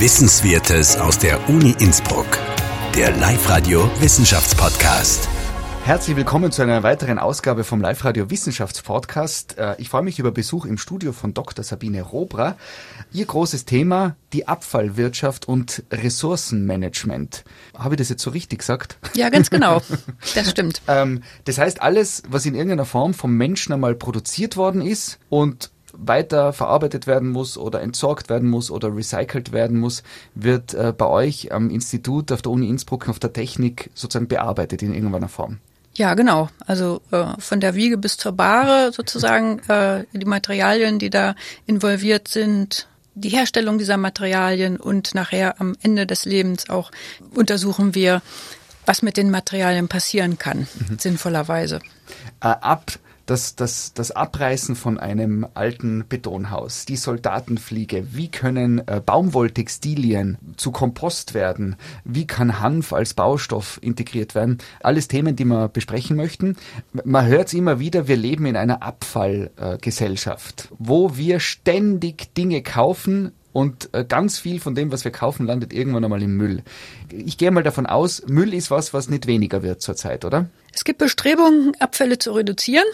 Wissenswertes aus der Uni Innsbruck. Der Live-Radio Wissenschaftspodcast. Herzlich willkommen zu einer weiteren Ausgabe vom Live-Radio Wissenschaftspodcast. Äh, ich freue mich über Besuch im Studio von Dr. Sabine Robra. Ihr großes Thema, die Abfallwirtschaft und Ressourcenmanagement. Habe ich das jetzt so richtig gesagt? Ja, ganz genau. Das stimmt. Ähm, das heißt, alles, was in irgendeiner Form vom Menschen einmal produziert worden ist und weiter verarbeitet werden muss oder entsorgt werden muss oder recycelt werden muss, wird äh, bei euch am Institut auf der Uni Innsbruck auf der Technik sozusagen bearbeitet in irgendeiner Form. Ja, genau. Also äh, von der Wiege bis zur Bahre sozusagen äh, die Materialien, die da involviert sind, die Herstellung dieser Materialien und nachher am Ende des Lebens auch untersuchen wir, was mit den Materialien passieren kann, mhm. sinnvollerweise. Äh, ab das, das, das Abreißen von einem alten Betonhaus, die Soldatenfliege, wie können äh, Baumwolltextilien zu Kompost werden, wie kann Hanf als Baustoff integriert werden, alles Themen, die wir besprechen möchten. Man hört es immer wieder, wir leben in einer Abfallgesellschaft, äh, wo wir ständig Dinge kaufen, und äh, ganz viel von dem, was wir kaufen, landet irgendwann einmal im Müll. Ich gehe mal davon aus, Müll ist was, was nicht weniger wird zurzeit, oder? Es gibt Bestrebungen, Abfälle zu reduzieren.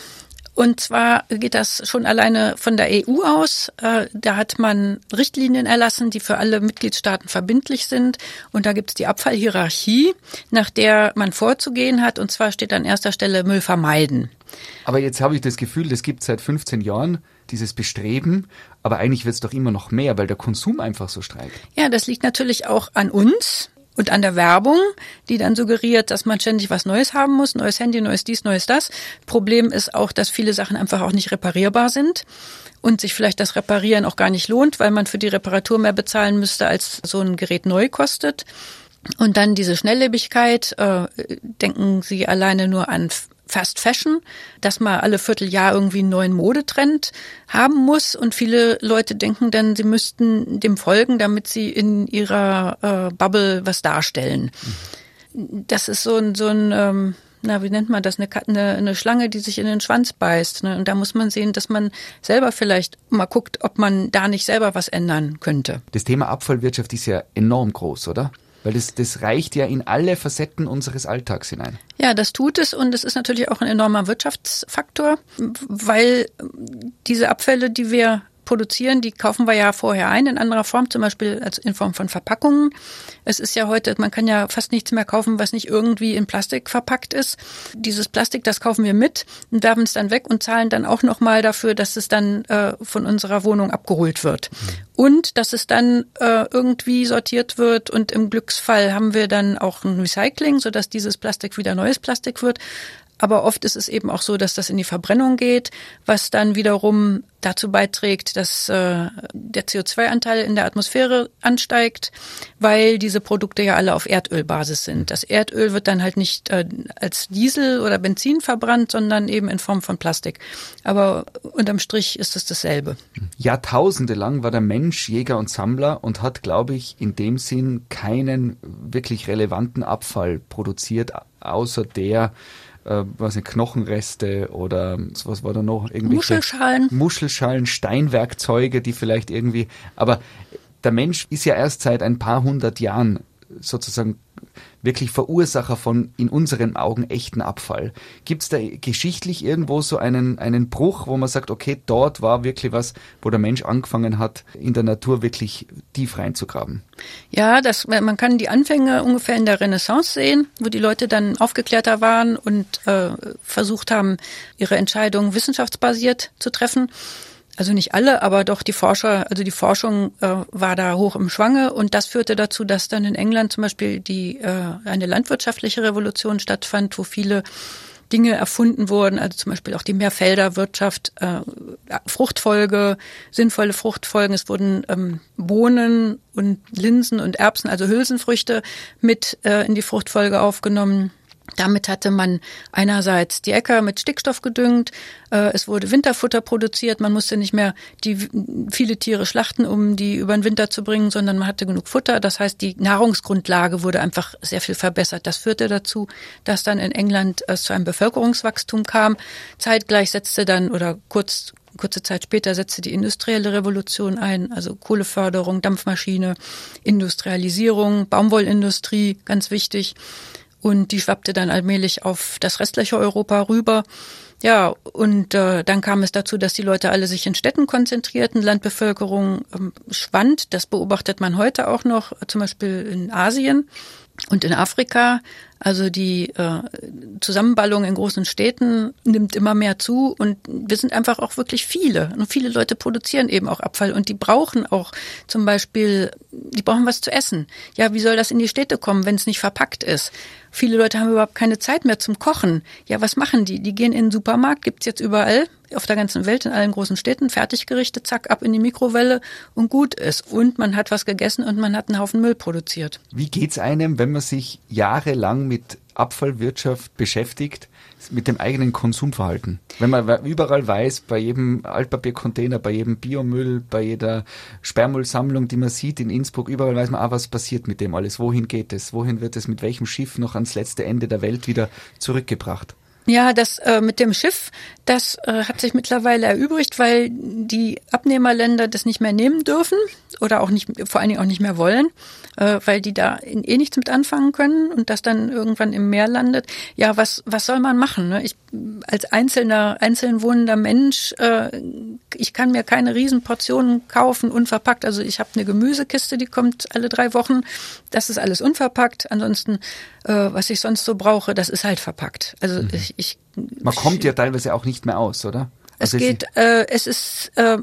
Und zwar geht das schon alleine von der EU aus. Äh, da hat man Richtlinien erlassen, die für alle Mitgliedstaaten verbindlich sind. Und da gibt es die Abfallhierarchie, nach der man vorzugehen hat. Und zwar steht an erster Stelle Müll vermeiden. Aber jetzt habe ich das Gefühl, das gibt seit 15 Jahren dieses Bestreben, aber eigentlich wird es doch immer noch mehr, weil der Konsum einfach so streikt. Ja, das liegt natürlich auch an uns und an der Werbung, die dann suggeriert, dass man ständig was Neues haben muss, neues Handy, neues dies, neues das. Problem ist auch, dass viele Sachen einfach auch nicht reparierbar sind und sich vielleicht das Reparieren auch gar nicht lohnt, weil man für die Reparatur mehr bezahlen müsste, als so ein Gerät neu kostet. Und dann diese Schnelllebigkeit, äh, denken Sie alleine nur an Fast Fashion, dass man alle Vierteljahr irgendwie einen neuen Modetrend haben muss und viele Leute denken dann, sie müssten dem folgen, damit sie in ihrer äh, Bubble was darstellen. Das ist so ein, so ein ähm, na, wie nennt man das, eine, eine, eine Schlange, die sich in den Schwanz beißt. Ne? Und da muss man sehen, dass man selber vielleicht mal guckt, ob man da nicht selber was ändern könnte. Das Thema Abfallwirtschaft ist ja enorm groß, oder? Weil das, das reicht ja in alle Facetten unseres Alltags hinein. Ja, das tut es und es ist natürlich auch ein enormer Wirtschaftsfaktor, weil diese Abfälle, die wir produzieren, die kaufen wir ja vorher ein in anderer Form, zum Beispiel als in Form von Verpackungen. Es ist ja heute, man kann ja fast nichts mehr kaufen, was nicht irgendwie in Plastik verpackt ist. Dieses Plastik, das kaufen wir mit und werfen es dann weg und zahlen dann auch nochmal dafür, dass es dann äh, von unserer Wohnung abgeholt wird. Mhm. Und dass es dann äh, irgendwie sortiert wird und im Glücksfall haben wir dann auch ein Recycling, sodass dieses Plastik wieder neues Plastik wird. Aber oft ist es eben auch so, dass das in die Verbrennung geht, was dann wiederum dazu beiträgt, dass äh, der CO2-Anteil in der Atmosphäre ansteigt, weil diese Produkte ja alle auf Erdölbasis sind. Das Erdöl wird dann halt nicht äh, als Diesel oder Benzin verbrannt, sondern eben in Form von Plastik. Aber unterm Strich ist es dasselbe. Jahrtausende lang war der Mensch Jäger und Sammler und hat, glaube ich, in dem Sinn keinen wirklich relevanten Abfall produziert, außer der, äh, was sind Knochenreste oder was war da noch? Irgendwelche Muschelschalen. Muschelschalen, Steinwerkzeuge, die vielleicht irgendwie, aber der Mensch ist ja erst seit ein paar hundert Jahren sozusagen wirklich Verursacher von in unseren Augen echten Abfall. Gibt es da geschichtlich irgendwo so einen, einen Bruch, wo man sagt, okay, dort war wirklich was, wo der Mensch angefangen hat, in der Natur wirklich tief reinzugraben? Ja, das, man kann die Anfänge ungefähr in der Renaissance sehen, wo die Leute dann aufgeklärter waren und äh, versucht haben, ihre Entscheidungen wissenschaftsbasiert zu treffen also nicht alle, aber doch die Forscher, also die Forschung äh, war da hoch im Schwange und das führte dazu, dass dann in England zum Beispiel die äh, eine landwirtschaftliche Revolution stattfand, wo viele Dinge erfunden wurden, also zum Beispiel auch die Mehrfelderwirtschaft, äh, Fruchtfolge, sinnvolle Fruchtfolgen. Es wurden ähm, Bohnen und Linsen und Erbsen, also Hülsenfrüchte, mit äh, in die Fruchtfolge aufgenommen. Damit hatte man einerseits die Äcker mit Stickstoff gedüngt, äh, es wurde Winterfutter produziert, man musste nicht mehr die viele Tiere schlachten, um die über den Winter zu bringen, sondern man hatte genug Futter. Das heißt, die Nahrungsgrundlage wurde einfach sehr viel verbessert. Das führte dazu, dass dann in England es zu einem Bevölkerungswachstum kam. Zeitgleich setzte dann oder kurz kurze Zeit später setzte die industrielle Revolution ein, also Kohleförderung, Dampfmaschine, Industrialisierung, Baumwollindustrie, ganz wichtig. Und die schwappte dann allmählich auf das restliche Europa rüber. Ja, und äh, dann kam es dazu, dass die Leute alle sich in Städten konzentrierten, Landbevölkerung ähm, schwand. Das beobachtet man heute auch noch, zum Beispiel in Asien und in Afrika. Also die äh, Zusammenballung in großen Städten nimmt immer mehr zu und wir sind einfach auch wirklich viele. Und viele Leute produzieren eben auch Abfall und die brauchen auch zum Beispiel, die brauchen was zu essen. Ja, wie soll das in die Städte kommen, wenn es nicht verpackt ist? Viele Leute haben überhaupt keine Zeit mehr zum Kochen. Ja, was machen die? Die gehen in den Supermarkt, gibt's jetzt überall auf der ganzen Welt, in allen großen Städten, Fertiggerichte, zack, ab in die Mikrowelle und gut ist. Und man hat was gegessen und man hat einen Haufen Müll produziert. Wie geht's einem, wenn man sich jahrelang mit Abfallwirtschaft beschäftigt, mit dem eigenen Konsumverhalten. Wenn man überall weiß, bei jedem Altpapiercontainer, bei jedem Biomüll, bei jeder Sperrmüllsammlung, die man sieht in Innsbruck, überall weiß man, ah, was passiert mit dem alles, wohin geht es, wohin wird es mit welchem Schiff noch ans letzte Ende der Welt wieder zurückgebracht. Ja, das äh, mit dem Schiff, das äh, hat sich mittlerweile erübrigt, weil die Abnehmerländer das nicht mehr nehmen dürfen oder auch nicht, vor allen Dingen auch nicht mehr wollen, äh, weil die da eh nichts mit anfangen können und das dann irgendwann im Meer landet. Ja, was was soll man machen? Ne? Ich als einzelner einzeln wohnender Mensch, äh, ich kann mir keine Riesenportionen kaufen unverpackt. Also ich habe eine Gemüsekiste, die kommt alle drei Wochen. Das ist alles unverpackt. Ansonsten, äh, was ich sonst so brauche, das ist halt verpackt. Also mhm. ich, ich man kommt ja teilweise auch nicht mehr aus, oder? Also es geht, äh, es ist, äh,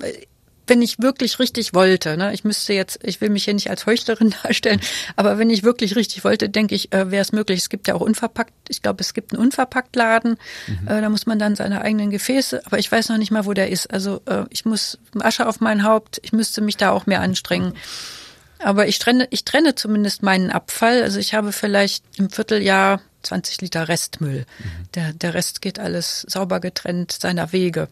wenn ich wirklich richtig wollte, ne, ich müsste jetzt, ich will mich hier nicht als Heuchlerin darstellen, aber wenn ich wirklich richtig wollte, denke ich, äh, wäre es möglich. Es gibt ja auch unverpackt, ich glaube, es gibt einen Unverpacktladen, mhm. äh, da muss man dann seine eigenen Gefäße, aber ich weiß noch nicht mal, wo der ist. Also äh, ich muss Asche auf mein Haupt, ich müsste mich da auch mehr anstrengen. Aber ich trenne, ich trenne zumindest meinen Abfall. Also ich habe vielleicht im Vierteljahr 20 Liter Restmüll. Mhm. Der, der Rest geht alles sauber getrennt seiner Wege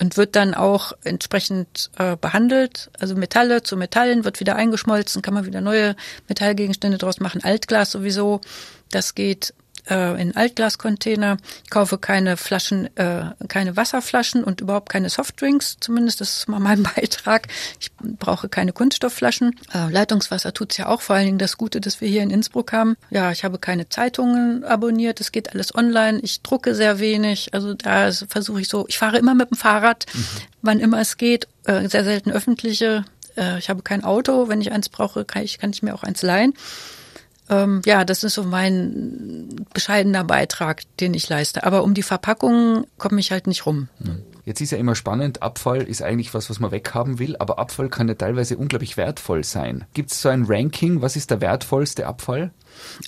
und wird dann auch entsprechend äh, behandelt. Also Metalle zu Metallen wird wieder eingeschmolzen, kann man wieder neue Metallgegenstände draus machen. Altglas sowieso, das geht äh, in Altglascontainer. Ich kaufe keine Flaschen, äh, keine Wasserflaschen und überhaupt keine Softdrinks. Zumindest das ist mal mein Beitrag. Ich brauche keine Kunststoffflaschen. Äh, Leitungswasser tut's ja auch. Vor allen Dingen das Gute, dass wir hier in Innsbruck haben. Ja, ich habe keine Zeitungen abonniert. Es geht alles online. Ich drucke sehr wenig. Also da versuche ich so. Ich fahre immer mit dem Fahrrad, mhm. wann immer es geht. Äh, sehr selten öffentliche. Äh, ich habe kein Auto. Wenn ich eins brauche, kann ich, kann ich mir auch eins leihen. Ähm, ja, das ist so mein bescheidener Beitrag, den ich leiste. Aber um die Verpackung komme ich halt nicht rum. Jetzt ist ja immer spannend, Abfall ist eigentlich was, was man weghaben will, aber Abfall kann ja teilweise unglaublich wertvoll sein. Gibt es so ein Ranking, was ist der wertvollste Abfall?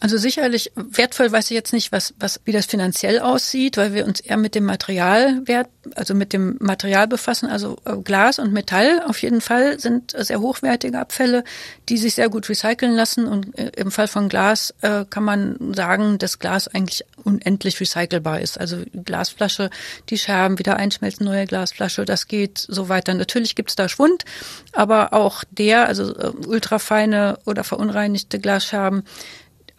Also sicherlich wertvoll weiß ich jetzt nicht, was, was, wie das finanziell aussieht, weil wir uns eher mit dem Materialwert, also mit dem Material befassen. Also äh, Glas und Metall auf jeden Fall sind sehr hochwertige Abfälle, die sich sehr gut recyceln lassen. Und äh, im Fall von Glas äh, kann man sagen, dass Glas eigentlich unendlich recycelbar ist. Also Glasflasche, die Scherben wieder einschmelzen, neue Glasflasche, das geht so weiter. Natürlich gibt es da Schwund, aber auch der, also ultrafeine oder verunreinigte Glasscherben,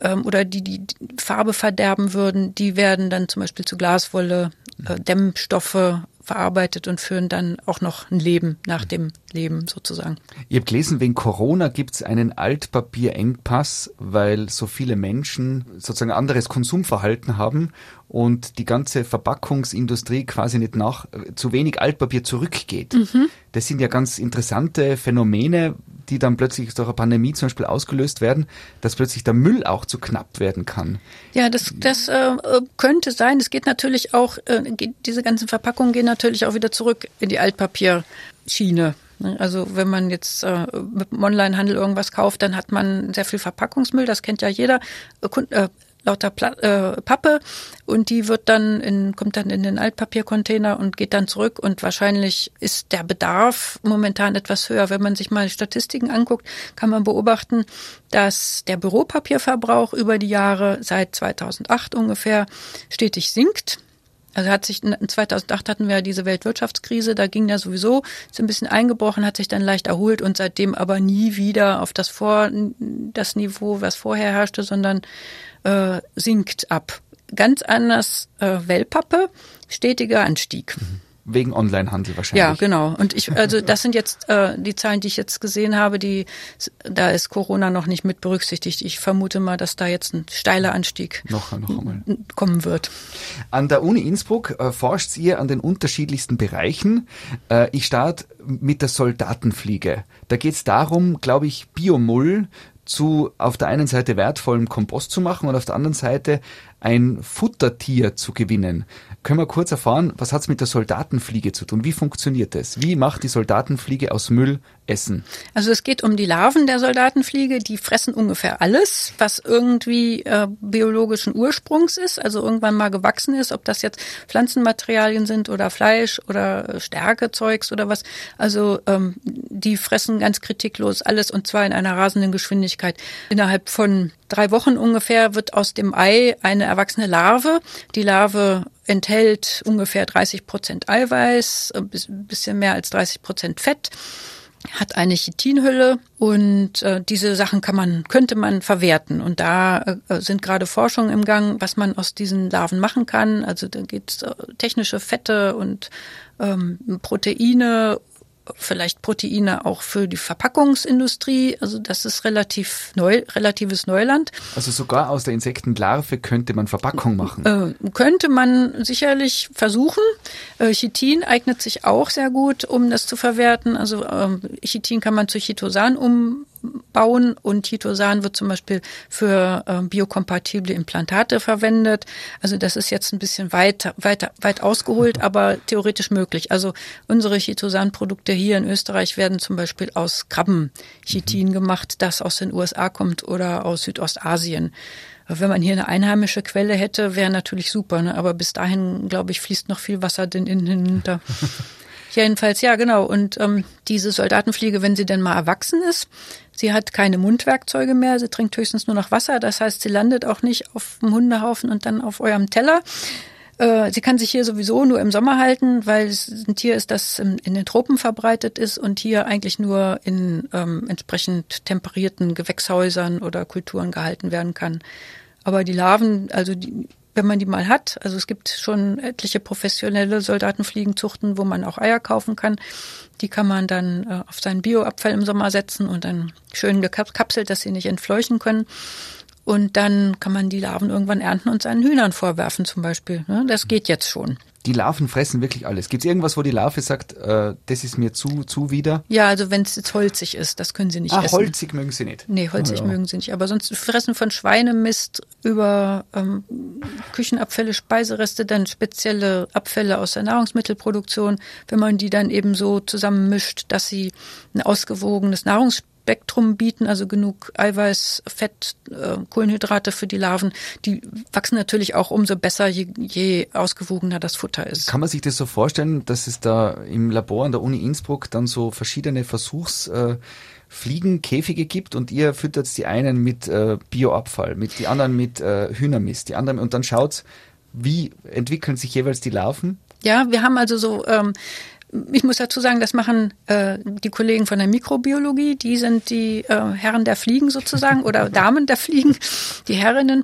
ähm, oder die die Farbe verderben würden, die werden dann zum Beispiel zu Glaswolle, äh, Dämmstoffe verarbeitet und führen dann auch noch ein Leben nach dem Leben sozusagen. Ihr habt gelesen, wegen Corona gibt es einen Altpapierengpass, weil so viele Menschen sozusagen anderes Konsumverhalten haben und die ganze Verpackungsindustrie quasi nicht nach zu wenig Altpapier zurückgeht. Mhm. Das sind ja ganz interessante Phänomene, die dann plötzlich durch eine Pandemie zum Beispiel ausgelöst werden, dass plötzlich der Müll auch zu knapp werden kann. Ja, das, das äh, könnte sein. Es geht natürlich auch, äh, diese ganzen Verpackungen gehen natürlich auch wieder zurück in die Altpapierschiene. Ne? Also wenn man jetzt äh, mit dem Onlinehandel irgendwas kauft, dann hat man sehr viel Verpackungsmüll, das kennt ja jeder. Äh, lauter Pla äh, Pappe und die wird dann in, kommt dann in den Altpapiercontainer und geht dann zurück und wahrscheinlich ist der Bedarf momentan etwas höher. Wenn man sich mal Statistiken anguckt, kann man beobachten, dass der Büropapierverbrauch über die Jahre seit 2008 ungefähr stetig sinkt. Also hat sich 2008 hatten wir ja diese Weltwirtschaftskrise, da ging der sowieso ist ein bisschen eingebrochen, hat sich dann leicht erholt und seitdem aber nie wieder auf das vor das Niveau, was vorher herrschte, sondern äh, sinkt ab. Ganz anders äh, Wellpappe, stetiger Anstieg. wegen Onlinehandel wahrscheinlich. Ja, genau. Und ich, also das sind jetzt äh, die Zahlen, die ich jetzt gesehen habe, die da ist Corona noch nicht mit berücksichtigt. Ich vermute mal, dass da jetzt ein steiler Anstieg noch, noch einmal. kommen wird. An der Uni Innsbruck äh, forscht ihr an den unterschiedlichsten Bereichen. Äh, ich starte mit der Soldatenfliege. Da geht es darum, glaube ich, Biomull zu auf der einen Seite wertvollem Kompost zu machen und auf der anderen Seite ein Futtertier zu gewinnen. Können wir kurz erfahren, was hat es mit der Soldatenfliege zu tun? Wie funktioniert das? Wie macht die Soldatenfliege aus Müll Essen? Also es geht um die Larven der Soldatenfliege, die fressen ungefähr alles, was irgendwie äh, biologischen Ursprungs ist, also irgendwann mal gewachsen ist, ob das jetzt Pflanzenmaterialien sind oder Fleisch oder Stärkezeugs oder was. Also ähm, die fressen ganz kritiklos alles und zwar in einer rasenden Geschwindigkeit. Innerhalb von drei Wochen ungefähr wird aus dem Ei eine erwachsene Larve. Die Larve enthält ungefähr 30 Prozent Eiweiß, ein bisschen mehr als 30 Prozent Fett hat eine Chitinhülle und äh, diese Sachen kann man könnte man verwerten und da äh, sind gerade Forschungen im Gang, was man aus diesen Larven machen kann. Also da geht es äh, technische Fette und ähm, Proteine vielleicht Proteine auch für die Verpackungsindustrie. Also das ist relativ neu, relatives Neuland. Also sogar aus der Insektenlarve könnte man Verpackung machen. Äh, könnte man sicherlich versuchen. Äh, Chitin eignet sich auch sehr gut, um das zu verwerten. Also ähm, Chitin kann man zu Chitosan um bauen und Chitosan wird zum Beispiel für äh, biokompatible Implantate verwendet. Also das ist jetzt ein bisschen weit, weit, weit ausgeholt, aber theoretisch möglich. Also unsere Chitosan-Produkte hier in Österreich werden zum Beispiel aus Krabbenchitin mhm. gemacht, das aus den USA kommt oder aus Südostasien. Wenn man hier eine einheimische Quelle hätte, wäre natürlich super, ne? aber bis dahin, glaube ich, fließt noch viel Wasser den innen hinunter. Jedenfalls, ja, genau. Und ähm, diese Soldatenfliege, wenn sie denn mal erwachsen ist, sie hat keine Mundwerkzeuge mehr, sie trinkt höchstens nur noch Wasser. Das heißt, sie landet auch nicht auf dem Hundehaufen und dann auf eurem Teller. Äh, sie kann sich hier sowieso nur im Sommer halten, weil es ein Tier ist, das in, in den Tropen verbreitet ist und hier eigentlich nur in ähm, entsprechend temperierten Gewächshäusern oder Kulturen gehalten werden kann. Aber die Larven, also die, wenn man die mal hat. Also es gibt schon etliche professionelle Soldatenfliegenzuchten, wo man auch Eier kaufen kann. Die kann man dann äh, auf seinen Bioabfall im Sommer setzen und dann schön gekapselt, dass sie nicht entfleuchen können. Und dann kann man die Larven irgendwann ernten und seinen Hühnern vorwerfen zum Beispiel. Ne? Das geht jetzt schon die Larven fressen wirklich alles. Gibt es irgendwas, wo die Larve sagt, äh, das ist mir zu, zu wieder? Ja, also wenn es jetzt holzig ist, das können sie nicht ah, essen. holzig mögen sie nicht? Nee, holzig oh, ja. mögen sie nicht. Aber sonst fressen von Schweinemist über ähm, Küchenabfälle, Speisereste, dann spezielle Abfälle aus der Nahrungsmittelproduktion. Wenn man die dann eben so zusammenmischt, dass sie ein ausgewogenes Nahrungsmittel Spektrum bieten, also genug Eiweiß, Fett, äh, Kohlenhydrate für die Larven. Die wachsen natürlich auch umso besser, je, je ausgewogener das Futter ist. Kann man sich das so vorstellen, dass es da im Labor an der Uni Innsbruck dann so verschiedene Versuchs äh, Fliegenkäfige gibt und ihr füttert die einen mit äh, Bioabfall, mit die anderen mit äh, Hühnermist, die anderen und dann schaut, wie entwickeln sich jeweils die Larven? Ja, wir haben also so ähm, ich muss dazu sagen, das machen äh, die Kollegen von der Mikrobiologie. Die sind die äh, Herren der Fliegen sozusagen oder Damen der Fliegen, die Herrinnen.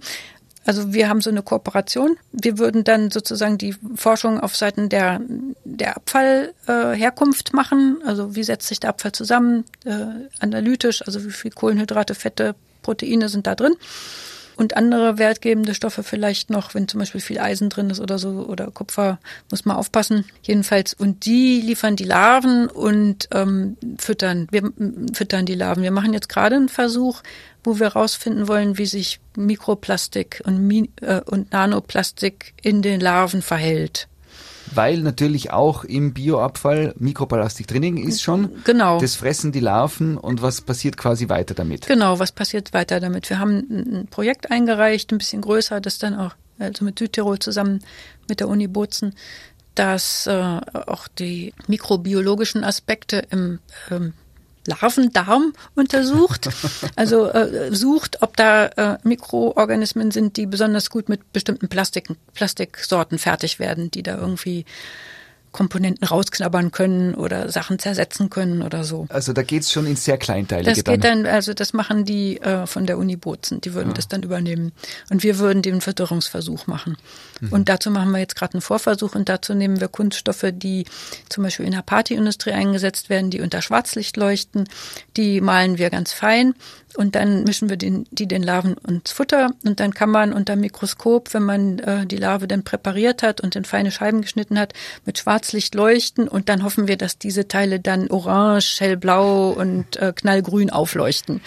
Also wir haben so eine Kooperation. Wir würden dann sozusagen die Forschung auf Seiten der, der Abfallherkunft äh, machen. Also wie setzt sich der Abfall zusammen, äh, analytisch, also wie viel Kohlenhydrate, Fette, Proteine sind da drin und andere wertgebende Stoffe vielleicht noch, wenn zum Beispiel viel Eisen drin ist oder so oder Kupfer, muss man aufpassen. Jedenfalls und die liefern die Larven und ähm, füttern. Wir füttern die Larven. Wir machen jetzt gerade einen Versuch, wo wir herausfinden wollen, wie sich Mikroplastik und, äh, und Nanoplastik in den Larven verhält weil natürlich auch im Bioabfall Mikroplastik drinnen ist schon. Genau. Das fressen die Larven und was passiert quasi weiter damit? Genau, was passiert weiter damit? Wir haben ein Projekt eingereicht, ein bisschen größer, das dann auch also mit Südtirol zusammen mit der Uni Bozen, dass äh, auch die mikrobiologischen Aspekte im ähm, Larvendarm untersucht. Also äh, sucht, ob da äh, Mikroorganismen sind, die besonders gut mit bestimmten Plastik, Plastiksorten fertig werden, die da irgendwie Komponenten rausknabbern können oder Sachen zersetzen können oder so. Also da geht's schon ins sehr kleinteilige. Das geht dann, also das machen die äh, von der Uni Bozen, die würden ja. das dann übernehmen. Und wir würden den Verdörrungsversuch machen. Mhm. Und dazu machen wir jetzt gerade einen Vorversuch und dazu nehmen wir Kunststoffe, die zum Beispiel in der Partyindustrie eingesetzt werden, die unter Schwarzlicht leuchten. Die malen wir ganz fein und dann mischen wir den, die den Larven ins Futter und dann kann man unter Mikroskop, wenn man äh, die Larve dann präpariert hat und in feine Scheiben geschnitten hat, mit Schwarzlicht leuchten und dann hoffen wir, dass diese Teile dann orange, hellblau und äh, knallgrün aufleuchten,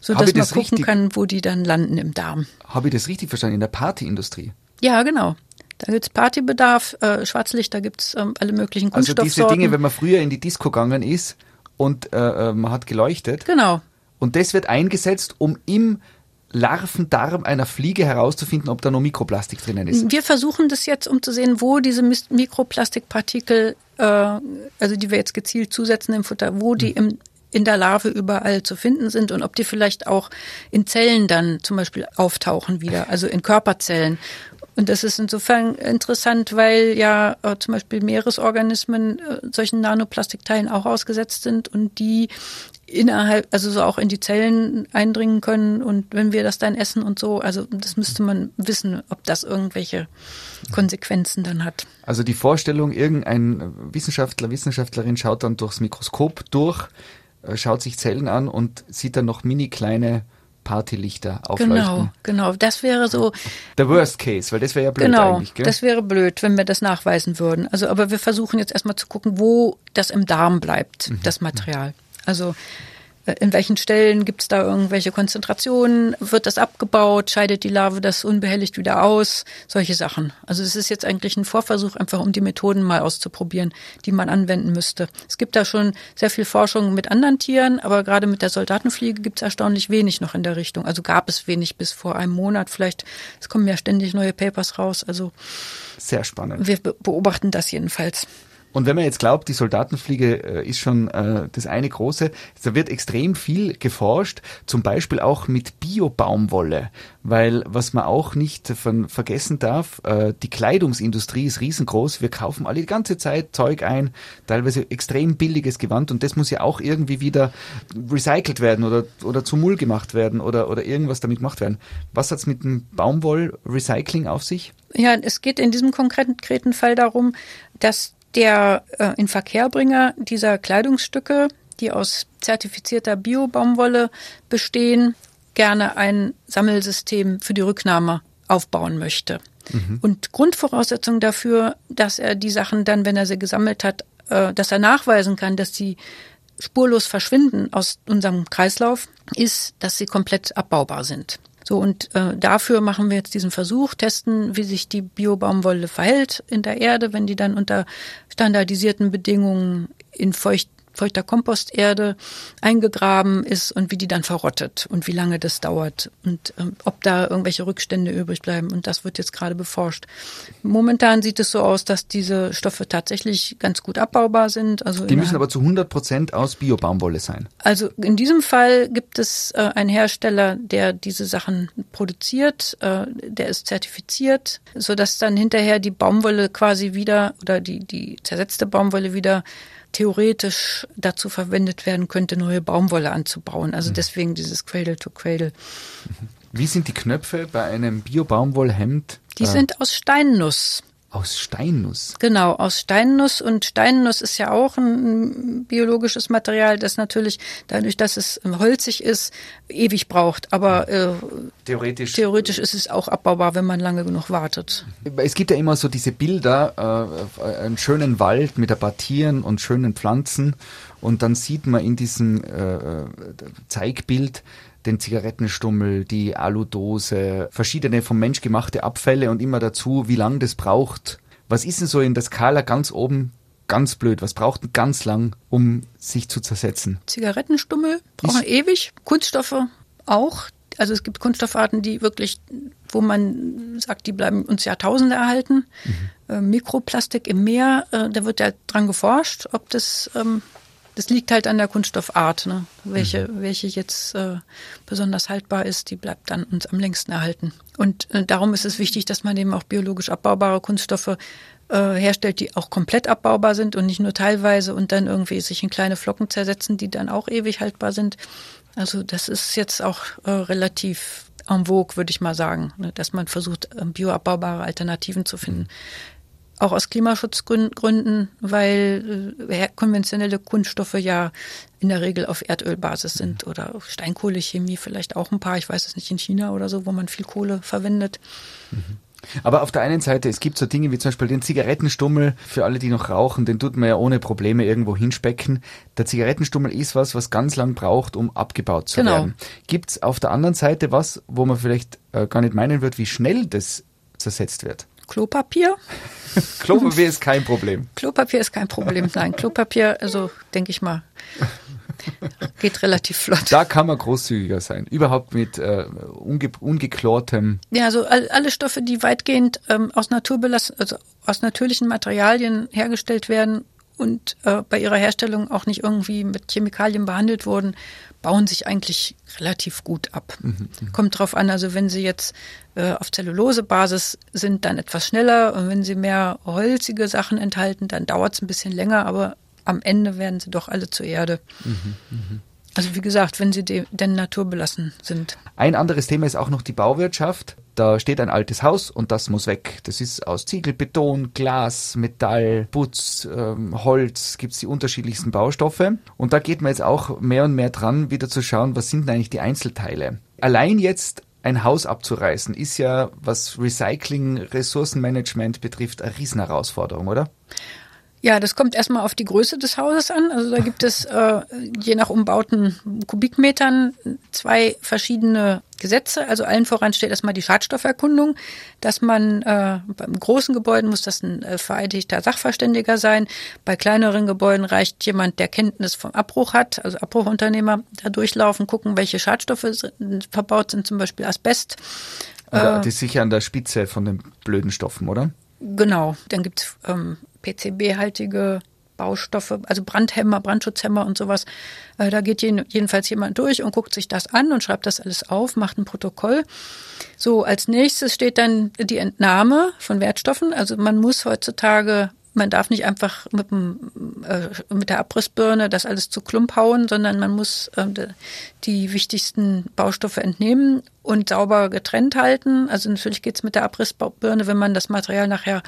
so dass man gucken richtig, kann, wo die dann landen im Darm. Habe ich das richtig verstanden in der Partyindustrie? Ja, genau. Da gibt's Partybedarf, äh, Schwarzlicht, da gibt's ähm, alle möglichen Kunststoffsorten. Also diese Dinge, wenn man früher in die Disco gegangen ist und äh, äh man hat geleuchtet. Genau. Und das wird eingesetzt, um im Larvendarm einer Fliege herauszufinden, ob da noch Mikroplastik drinnen ist. Wir versuchen das jetzt, um zu sehen, wo diese Mikroplastikpartikel, äh, also die wir jetzt gezielt zusetzen im Futter, wo die hm. im in der Larve überall zu finden sind und ob die vielleicht auch in Zellen dann zum Beispiel auftauchen wieder, also in Körperzellen. Und das ist insofern interessant, weil ja äh, zum Beispiel Meeresorganismen äh, solchen Nanoplastikteilen auch ausgesetzt sind und die innerhalb, also so auch in die Zellen eindringen können und wenn wir das dann essen und so, also das müsste man wissen, ob das irgendwelche Konsequenzen dann hat. Also die Vorstellung, irgendein Wissenschaftler, Wissenschaftlerin schaut dann durchs Mikroskop durch, äh, schaut sich Zellen an und sieht dann noch mini kleine Partylichter aufleuchten. Genau, genau. Das wäre so. Der Worst Case, weil das wäre ja blöd genau, eigentlich. Gell? Das wäre blöd, wenn wir das nachweisen würden. Also, aber wir versuchen jetzt erstmal zu gucken, wo das im Darm bleibt, mhm. das Material. Also äh, in welchen Stellen gibt es da irgendwelche Konzentrationen? Wird das abgebaut? Scheidet die Larve das unbehelligt wieder aus? Solche Sachen. Also es ist jetzt eigentlich ein Vorversuch, einfach um die Methoden mal auszuprobieren, die man anwenden müsste. Es gibt da schon sehr viel Forschung mit anderen Tieren, aber gerade mit der Soldatenfliege gibt es erstaunlich wenig noch in der Richtung. Also gab es wenig bis vor einem Monat. Vielleicht, es kommen ja ständig neue Papers raus. Also sehr spannend. Wir beobachten das jedenfalls. Und wenn man jetzt glaubt, die Soldatenfliege äh, ist schon äh, das eine große, da wird extrem viel geforscht, zum Beispiel auch mit Bio-Baumwolle, weil was man auch nicht von, vergessen darf, äh, die Kleidungsindustrie ist riesengroß, wir kaufen alle die ganze Zeit Zeug ein, teilweise extrem billiges Gewand und das muss ja auch irgendwie wieder recycelt werden oder, oder zu Mull gemacht werden oder, oder irgendwas damit gemacht werden. Was hat's mit dem Baumwoll-Recycling auf sich? Ja, es geht in diesem konkreten Fall darum, dass der äh, Inverkehrbringer dieser Kleidungsstücke, die aus zertifizierter Bio-Baumwolle bestehen, gerne ein Sammelsystem für die Rücknahme aufbauen möchte. Mhm. Und Grundvoraussetzung dafür, dass er die Sachen dann, wenn er sie gesammelt hat, äh, dass er nachweisen kann, dass sie spurlos verschwinden aus unserem Kreislauf, ist, dass sie komplett abbaubar sind. So, und äh, dafür machen wir jetzt diesen Versuch, testen, wie sich die Biobaumwolle verhält in der Erde, wenn die dann unter standardisierten Bedingungen in feucht feuchter Komposterde eingegraben ist und wie die dann verrottet und wie lange das dauert und ähm, ob da irgendwelche Rückstände übrig bleiben. Und das wird jetzt gerade beforscht. Momentan sieht es so aus, dass diese Stoffe tatsächlich ganz gut abbaubar sind. Also die müssen aber zu 100 Prozent aus Biobaumwolle sein. Also in diesem Fall gibt es äh, einen Hersteller, der diese Sachen produziert, äh, der ist zertifiziert, so dass dann hinterher die Baumwolle quasi wieder oder die, die zersetzte Baumwolle wieder theoretisch dazu verwendet werden könnte, neue Baumwolle anzubauen. Also mhm. deswegen dieses Cradle to Cradle. Wie sind die Knöpfe bei einem Bio-Baumwollhemd? Die äh, sind aus Steinnuss. Aus Steinnuss. Genau, aus Steinnuss. Und Steinnuss ist ja auch ein biologisches Material, das natürlich dadurch, dass es holzig ist, ewig braucht. Aber äh, theoretisch, theoretisch ist es auch abbaubar, wenn man lange genug wartet. Es gibt ja immer so diese Bilder, äh, einen schönen Wald mit ein paar Tieren und schönen Pflanzen. Und dann sieht man in diesem äh, äh Zeigbild den Zigarettenstummel, die Aludose, verschiedene vom Mensch gemachte Abfälle und immer dazu, wie lang das braucht. Was ist denn so in der Skala ganz oben ganz blöd? Was braucht denn ganz lang, um sich zu zersetzen? Zigarettenstummel brauchen ewig, Kunststoffe auch. Also es gibt Kunststoffarten, die wirklich, wo man sagt, die bleiben uns Jahrtausende erhalten. Mhm. Äh, Mikroplastik im Meer, äh, da wird ja dran geforscht, ob das ähm, Das liegt halt an der Kunststoffart, ne? welche, mhm. welche jetzt äh, besonders haltbar ist, die bleibt dann uns am längsten erhalten. Und äh, darum ist es wichtig, dass man eben auch biologisch abbaubare Kunststoffe äh, herstellt, die auch komplett abbaubar sind und nicht nur teilweise und dann irgendwie sich in kleine Flocken zersetzen, die dann auch ewig haltbar sind. Also das ist jetzt auch äh, relativ en vogue, würde ich mal sagen, ne, dass man versucht, ähm, bioabbaubare Alternativen zu finden. Auch aus Klimaschutzgründen, weil äh, konventionelle Kunststoffe ja in der Regel auf Erdölbasis sind mhm. oder Steinkohlechemie vielleicht auch ein paar. Ich weiß es nicht in China oder so, wo man viel Kohle verwendet. Mhm. Aber auf der einen Seite, es gibt so Dinge wie zum Beispiel den Zigarettenstummel. Für alle, die noch rauchen, den tut man ja ohne Probleme irgendwo hinspecken. Der Zigarettenstummel ist was, was ganz lang braucht, um abgebaut zu genau. werden. Gibt's auf der anderen Seite was, wo man vielleicht äh, gar nicht meinen wird, wie schnell das zersetzt wird? Klopapier? Klopapier ist kein Problem. Klopapier ist kein Problem. Nein, Klopapier, also denke ich mal, Geht relativ flott. Da kann man großzügiger sein. Überhaupt mit äh, unge ungeklortem. Ja, also all, alle Stoffe, die weitgehend ähm, aus Naturbelass also aus natürlichen Materialien hergestellt werden und äh, bei ihrer Herstellung auch nicht irgendwie mit Chemikalien behandelt wurden, bauen sich eigentlich relativ gut ab. Mhm, mhm. Kommt drauf an, also wenn sie jetzt äh, auf Zellulosebasis sind, dann etwas schneller und wenn sie mehr holzige Sachen enthalten, dann dauert es ein bisschen länger, aber am Ende werden sie doch alle zur Erde. Mhm, mh. Also wie gesagt, wenn sie de, denn naturbelassen sind. Ein anderes Thema ist auch noch die Bauwirtschaft. Da steht ein altes Haus und das muss weg. Das ist aus Ziegel, Beton, Glas, Metall, Putz, ähm, Holz, gibt's die unterschiedlichsten Baustoffe. Und da geht man jetzt auch mehr und mehr dran, wieder zu schauen, was sind eigentlich die Einzelteile. Allein jetzt ein Haus abzureißen, ist ja, was Recycling, Ressourcenmanagement betrifft, eine Riesenherausforderung, oder? Ja, das kommt erstmal auf die Größe des Hauses an. Also da gibt es äh, je nach umbauten Kubikmetern zwei verschiedene Gesetze. Also allen voran steht erstmal die Schadstofferkundung, dass man äh, beim großen Gebäuden muss das ein äh, vereidigter Sachverständiger sein. Bei kleineren Gebäuden reicht jemand, der Kenntnis vom Abbruch hat, also Abbruchunternehmer, da durchlaufen, gucken, welche Schadstoffe sind, verbaut sind, zum Beispiel Asbest. Aber äh, die sicher an der Spitze von den blöden Stoffen, oder? Genau, dann gibt's ähm, PCB-haltige Baustoffe, also Brandhämmer, Brandschutzhämmer und sowas. Äh, da geht jedenfalls jemand durch und guckt sich das an und schreibt das alles auf, macht ein Protokoll. So, als nächstes steht dann die Entnahme von Wertstoffen. Also man muss heutzutage man darf nicht einfach mit, dem, äh, mit der Abrissbirne das alles zu Klump hauen, sondern man muss äh, die wichtigsten Baustoffe entnehmen und sauber getrennt halten. Also natürlich geht's mit der Abrissbirne, wenn man das Material nachher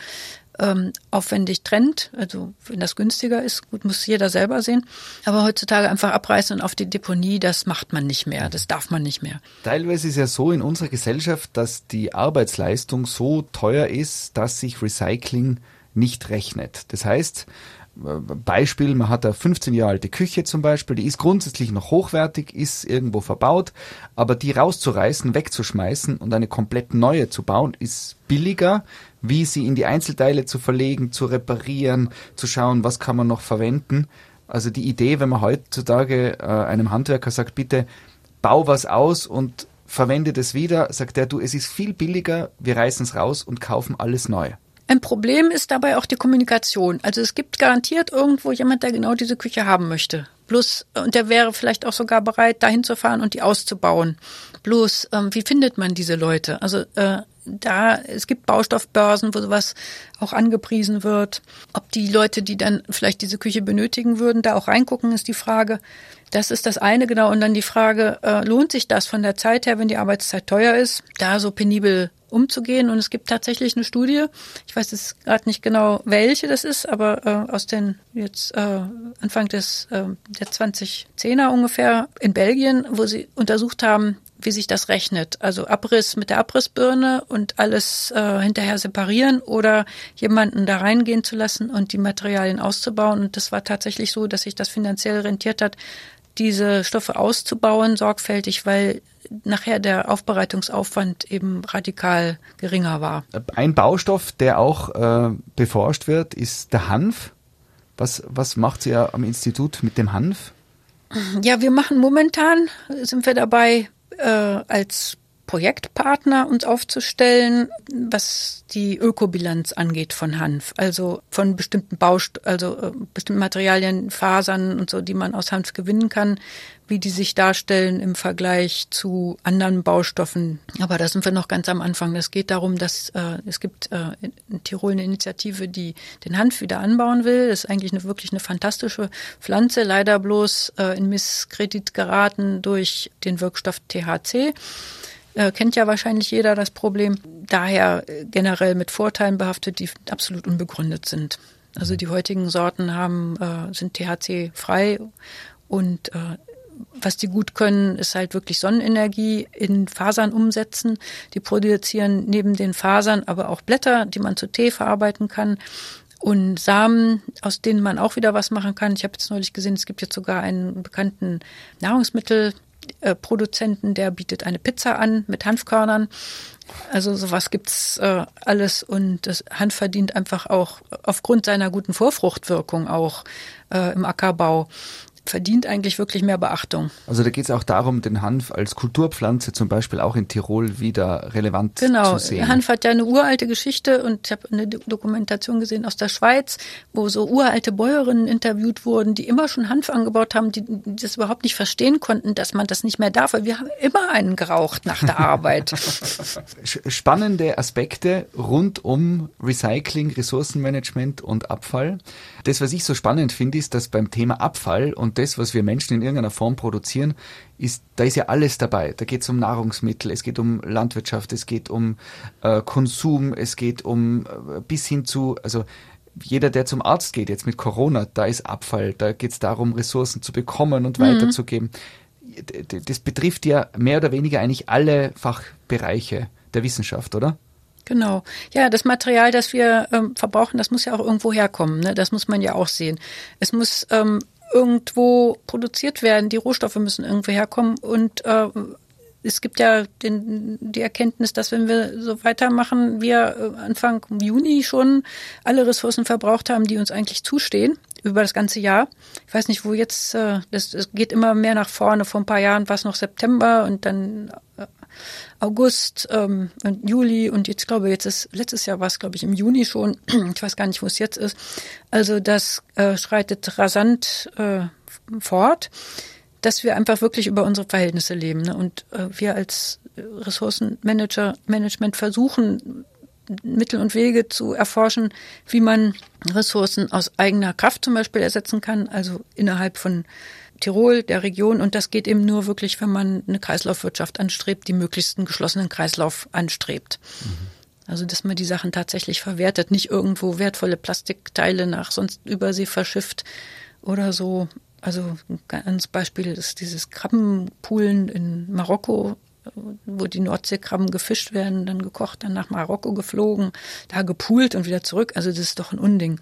ähm, aufwendig trennt. Also wenn das günstiger ist, gut, muss jeder selber sehen. Aber heutzutage einfach abreißen und auf die Deponie, das macht man nicht mehr, das darf man nicht mehr. Teilweise ist ja so in unserer Gesellschaft, dass die Arbeitsleistung so teuer ist, dass sich Recycling nicht rechnet. Das heißt, Beispiel, man hat eine 15 Jahre alte Küche zum Beispiel, die ist grundsätzlich noch hochwertig, ist irgendwo verbaut, aber die rauszureißen, wegzuschmeißen und eine komplett neue zu bauen, ist billiger, wie sie in die Einzelteile zu verlegen, zu reparieren, zu schauen, was kann man noch verwenden. Also die Idee, wenn man heutzutage äh, einem Handwerker sagt, bitte bau was aus und verwende das wieder, sagt er, du, es ist viel billiger, wir reißen es raus und kaufen alles neu. Ein Problem ist dabei auch die Kommunikation. Also es gibt garantiert irgendwo jemand, der genau diese Küche haben möchte. Bloß, und der wäre vielleicht auch sogar bereit, dahin zu fahren und die auszubauen. Bloß, ähm, wie findet man diese Leute? Also äh, da, es gibt Baustoffbörsen, wo sowas auch angepriesen wird. Ob die Leute, die dann vielleicht diese Küche benötigen würden, da auch reingucken, ist die Frage. Das ist das eine, genau. Und dann die Frage, äh, lohnt sich das von der Zeit her, wenn die Arbeitszeit teuer ist, da so penibel umzugehen. Und es gibt tatsächlich eine Studie, ich weiß jetzt gerade nicht genau, welche das ist, aber äh, aus den jetzt äh, Anfang des äh, der 2010er ungefähr in Belgien, wo sie untersucht haben, wie sich das rechnet. Also Abriss mit der Abrissbirne und alles äh, hinterher separieren oder jemanden da reingehen zu lassen und die Materialien auszubauen. Und das war tatsächlich so, dass sich das finanziell rentiert hat, diese Stoffe auszubauen, sorgfältig, weil nachher der Aufbereitungsaufwand eben radikal geringer war. Ein Baustoff, der auch äh, beforscht wird, ist der Hanf. Was, was macht ihr am Institut mit dem Hanf? Ja, wir machen momentan, sind wir dabei, äh, als Projektpartner uns aufzustellen, was die Ökobilanz angeht von Hanf, also von bestimmten Baust also äh, bestimmten Materialien, Fasern und so, die man aus Hanf gewinnen kann, wie die sich darstellen im Vergleich zu anderen Baustoffen. Aber da sind wir noch ganz am Anfang. Es geht darum, dass äh, es gibt äh, in Tirol eine Initiative, die den Hanf wieder anbauen will. Das ist eigentlich eine, wirklich eine fantastische Pflanze, leider bloß äh, in Misskredit geraten durch den Wirkstoff THC. Äh, kennt ja wahrscheinlich jeder das Problem. Daher äh, generell mit Vorteilen behaftet, die absolut unbegründet sind. Also die heutigen Sorten haben, äh, sind THC-frei und äh, was die gut können, ist halt wirklich Sonnenenergie in Fasern umsetzen. Die produzieren neben den Fasern aber auch Blätter, die man zu Tee verarbeiten kann und Samen, aus denen man auch wieder was machen kann. Ich habe jetzt neulich gesehen, es gibt jetzt sogar einen bekannten Nahrungsmittel, äh, Produzenten, der bietet eine Pizza an mit Hanfkörnern. Also sowas gibt's äh, alles und das Hanf verdient einfach auch aufgrund seiner guten Vorfruchtwirkung auch äh, im Ackerbau verdient eigentlich wirklich mehr Beachtung. Also da geht es auch darum, den Hanf als Kulturpflanze zum Beispiel auch in Tirol wieder relevant genau. zu sehen. Genau, Hanf hat ja eine uralte Geschichte und ich habe eine Dokumentation gesehen aus der Schweiz, wo so uralte Bäuerinnen interviewt wurden, die immer schon Hanf angebaut haben, die, die das überhaupt nicht verstehen konnten, dass man das nicht mehr darf, weil wir haben immer einen geraucht nach der Arbeit. Spannende Aspekte rund um Recycling, Ressourcenmanagement und Abfall. Das, was ich so spannend finde, ist, dass beim Thema Abfall und das, was wir Menschen in irgendeiner Form produzieren, ist, da ist ja alles dabei. Da geht es um Nahrungsmittel, es geht um Landwirtschaft, es geht um äh, Konsum, es geht um äh, bis hin zu, also jeder, der zum Arzt geht, jetzt mit Corona, da ist Abfall, da geht es darum, Ressourcen zu bekommen und mhm. weiterzugeben. Das betrifft ja mehr oder weniger eigentlich alle Fachbereiche der Wissenschaft, oder? Genau. Ja, das Material, das wir ähm, verbrauchen, das muss ja auch irgendwo herkommen. Ne? Das muss man ja auch sehen. Es muss ähm, irgendwo produziert werden. Die Rohstoffe müssen irgendwo herkommen. Und äh, es gibt ja den, die Erkenntnis, dass wenn wir so weitermachen, wir äh, Anfang Juni schon alle Ressourcen verbraucht haben, die uns eigentlich zustehen über das ganze Jahr. Ich weiß nicht, wo jetzt, äh, geht immer mehr nach vorne. Vor ein paar Jahren war es noch September und dann äh, August ähm, und Juli und jetzt glaube jetzt ist letztes Jahr war es glaube ich im Juni schon. Ich weiß gar nicht, wo es jetzt ist. Also das äh, schreitet rasant äh, fort, dass wir einfach wirklich über unsere Verhältnisse leben ne? und äh, wir als Ressourcenmanager Management versuchen Mittel und Wege zu erforschen, wie man Ressourcen aus eigener Kraft zum Beispiel ersetzen kann, also innerhalb von Tirol, der Region. Und das geht eben nur wirklich, wenn man eine Kreislaufwirtschaft anstrebt, die möglichst einen geschlossenen Kreislauf anstrebt. Mhm. Also, dass man die Sachen tatsächlich verwertet, nicht irgendwo wertvolle Plastikteile nach sonst Übersee verschifft oder so. Also, ein ganz Beispiel ist dieses Krabbenpoolen in Marokko, wo die Nordseekrabben gefischt werden, dann gekocht, dann nach Marokko geflogen, da gepoolt und wieder zurück. Also, das ist doch ein Unding.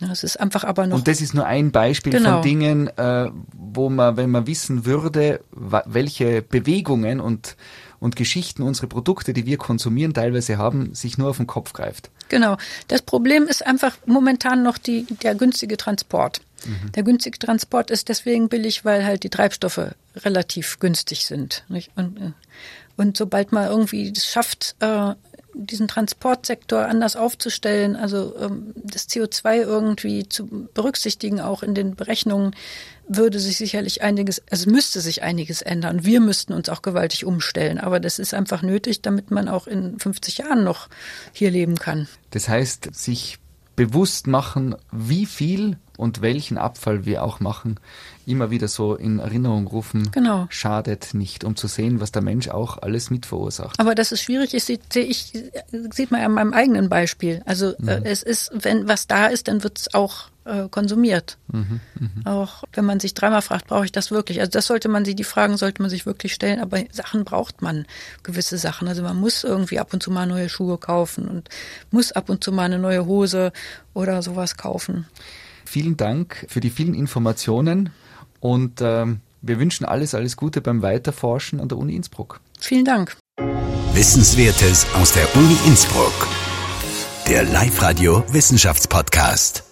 Es ist einfach aber noch. Und das ist nur ein Beispiel genau. von Dingen, äh, wo man, wenn man wissen würde, welche Bewegungen und, und Geschichten unsere Produkte, die wir konsumieren, teilweise haben, sich nur auf den Kopf greift. Genau. Das Problem ist einfach momentan noch die, der günstige Transport. Mhm. Der günstige Transport ist deswegen billig, weil halt die Treibstoffe relativ günstig sind. Nicht? Und, äh, und sobald man irgendwie es schafft, äh, diesen Transportsektor anders aufzustellen, also ähm, das CO2 irgendwie zu berücksichtigen, auch in den Berechnungen, würde sich sicherlich einiges, also müsste sich einiges ändern. Wir müssten uns auch gewaltig umstellen, aber das ist einfach nötig, damit man auch in 50 Jahren noch hier leben kann. Das heißt, sich bewusst machen, wie viel und welchen Abfall wir auch machen, immer wieder so in Erinnerung rufen, genau. schadet nicht, um zu sehen, was der Mensch auch alles mit verursacht. Aber das ist schwierig, das sehe ich, sieht man an meinem eigenen Beispiel. Also mhm. äh, es ist, wenn was da ist, dann wird es auch äh, konsumiert. Mhm, mh. Auch wenn man sich dreimal fragt, brauche ich das wirklich? Also das sollte man sich, die Fragen sollte man sich wirklich stellen, aber Sachen braucht man, gewisse Sachen. Also man muss irgendwie ab und zu mal neue Schuhe kaufen und muss ab und zu mal eine neue Hose oder sowas kaufen. Vielen Dank für die vielen Informationen und ähm, wir wünschen alles, alles Gute beim Weiterforschen an der Uni Innsbruck. Vielen Dank. Wissenswertes aus der Uni Innsbruck. Der Live-Radio Wissenschaftspodcast.